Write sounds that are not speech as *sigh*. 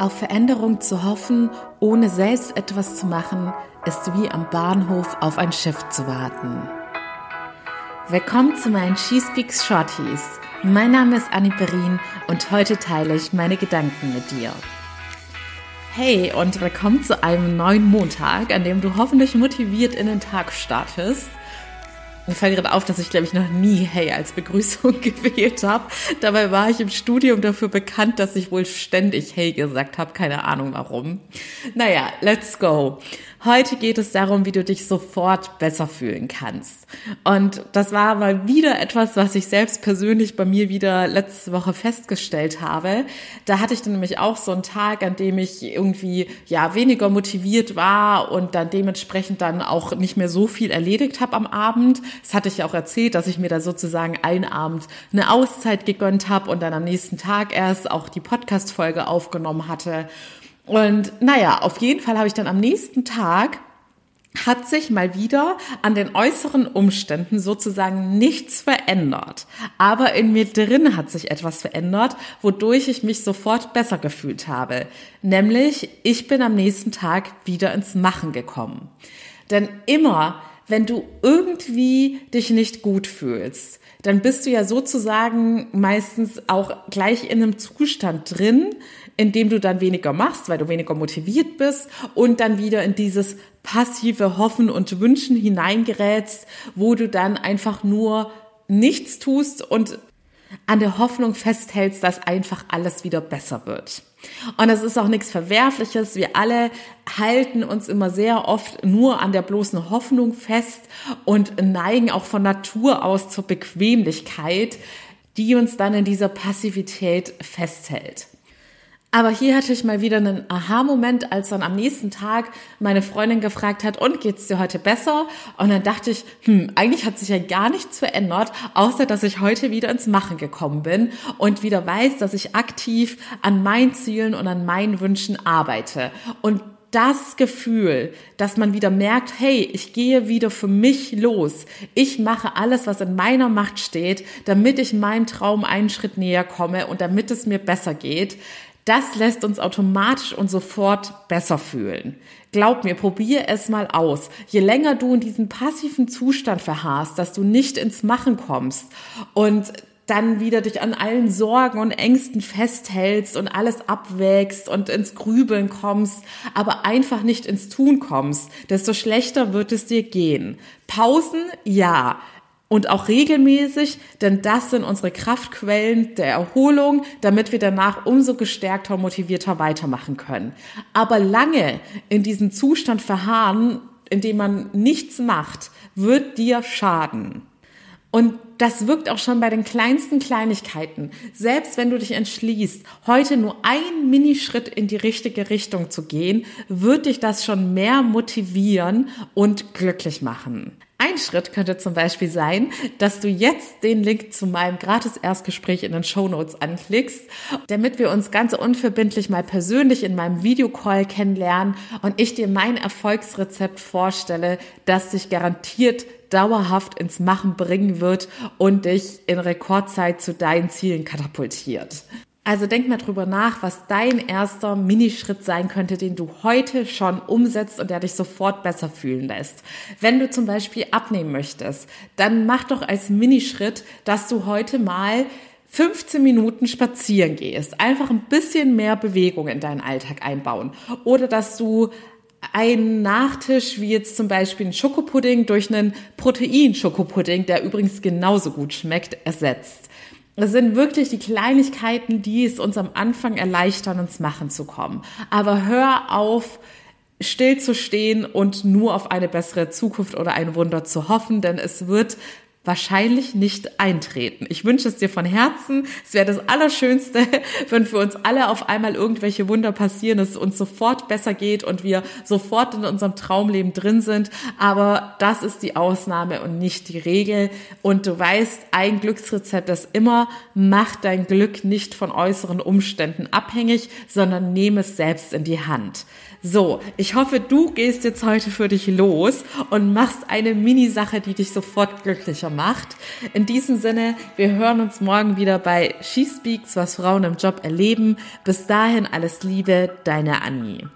Auf Veränderung zu hoffen, ohne selbst etwas zu machen, ist wie am Bahnhof auf ein Schiff zu warten. Willkommen zu meinen She Speaks Shorties. Mein Name ist Annie Berin und heute teile ich meine Gedanken mit dir. Hey und willkommen zu einem neuen Montag, an dem du hoffentlich motiviert in den Tag startest. Mir fällt gerade auf, dass ich, glaube ich, noch nie Hey als Begrüßung *laughs* gewählt habe. Dabei war ich im Studium dafür bekannt, dass ich wohl ständig Hey gesagt habe. Keine Ahnung warum. Naja, let's go. Heute geht es darum, wie du dich sofort besser fühlen kannst. Und das war mal wieder etwas, was ich selbst persönlich bei mir wieder letzte Woche festgestellt habe. Da hatte ich dann nämlich auch so einen Tag, an dem ich irgendwie ja weniger motiviert war und dann dementsprechend dann auch nicht mehr so viel erledigt habe am Abend. Das hatte ich ja auch erzählt, dass ich mir da sozusagen einen Abend eine Auszeit gegönnt habe und dann am nächsten Tag erst auch die Podcast-Folge aufgenommen hatte. Und naja, auf jeden Fall habe ich dann am nächsten Tag hat sich mal wieder an den äußeren Umständen sozusagen nichts verändert. Aber in mir drin hat sich etwas verändert, wodurch ich mich sofort besser gefühlt habe. Nämlich, ich bin am nächsten Tag wieder ins Machen gekommen. Denn immer, wenn du irgendwie dich nicht gut fühlst, dann bist du ja sozusagen meistens auch gleich in einem Zustand drin, indem du dann weniger machst, weil du weniger motiviert bist und dann wieder in dieses passive Hoffen und Wünschen hineingerätst, wo du dann einfach nur nichts tust und an der Hoffnung festhältst, dass einfach alles wieder besser wird. Und es ist auch nichts Verwerfliches. Wir alle halten uns immer sehr oft nur an der bloßen Hoffnung fest und neigen auch von Natur aus zur Bequemlichkeit, die uns dann in dieser Passivität festhält. Aber hier hatte ich mal wieder einen Aha-Moment, als dann am nächsten Tag meine Freundin gefragt hat, und geht's dir heute besser? Und dann dachte ich, hm, eigentlich hat sich ja gar nichts verändert, außer dass ich heute wieder ins Machen gekommen bin und wieder weiß, dass ich aktiv an meinen Zielen und an meinen Wünschen arbeite. Und das Gefühl, dass man wieder merkt, hey, ich gehe wieder für mich los. Ich mache alles, was in meiner Macht steht, damit ich meinem Traum einen Schritt näher komme und damit es mir besser geht das lässt uns automatisch und sofort besser fühlen. Glaub mir, probier es mal aus. Je länger du in diesem passiven Zustand verharrst, dass du nicht ins Machen kommst und dann wieder dich an allen Sorgen und Ängsten festhältst und alles abwägst und ins Grübeln kommst, aber einfach nicht ins Tun kommst, desto schlechter wird es dir gehen. Pausen, ja und auch regelmäßig, denn das sind unsere Kraftquellen der Erholung, damit wir danach umso gestärkter und motivierter weitermachen können. Aber lange in diesem Zustand verharren, in dem man nichts macht, wird dir schaden. Und das wirkt auch schon bei den kleinsten Kleinigkeiten. Selbst wenn du dich entschließt, heute nur einen Minischritt in die richtige Richtung zu gehen, wird dich das schon mehr motivieren und glücklich machen. Ein Schritt könnte zum Beispiel sein, dass du jetzt den Link zu meinem Gratis-Erstgespräch in den Show Notes anklickst, damit wir uns ganz unverbindlich mal persönlich in meinem Videocall kennenlernen und ich dir mein Erfolgsrezept vorstelle, das dich garantiert dauerhaft ins Machen bringen wird und dich in Rekordzeit zu deinen Zielen katapultiert. Also denk mal drüber nach, was dein erster Minischritt sein könnte, den du heute schon umsetzt und der dich sofort besser fühlen lässt. Wenn du zum Beispiel abnehmen möchtest, dann mach doch als Minischritt, dass du heute mal 15 Minuten spazieren gehst. Einfach ein bisschen mehr Bewegung in deinen Alltag einbauen. Oder dass du einen Nachtisch, wie jetzt zum Beispiel ein Schokopudding, durch einen Protein-Schokopudding, der übrigens genauso gut schmeckt, ersetzt. Es sind wirklich die Kleinigkeiten, die es uns am Anfang erleichtern, ins Machen zu kommen. Aber hör auf, still zu stehen und nur auf eine bessere Zukunft oder ein Wunder zu hoffen, denn es wird wahrscheinlich nicht eintreten. Ich wünsche es dir von Herzen. Es wäre das Allerschönste, *laughs* wenn für uns alle auf einmal irgendwelche Wunder passieren, es uns sofort besser geht und wir sofort in unserem Traumleben drin sind. Aber das ist die Ausnahme und nicht die Regel. Und du weißt, ein Glücksrezept ist immer, mach dein Glück nicht von äußeren Umständen abhängig, sondern nehme es selbst in die Hand. So, ich hoffe, du gehst jetzt heute für dich los und machst eine Mini-Sache, die dich sofort glücklicher macht macht. In diesem Sinne, wir hören uns morgen wieder bei She Speaks, was Frauen im Job erleben. Bis dahin alles Liebe, deine Annie.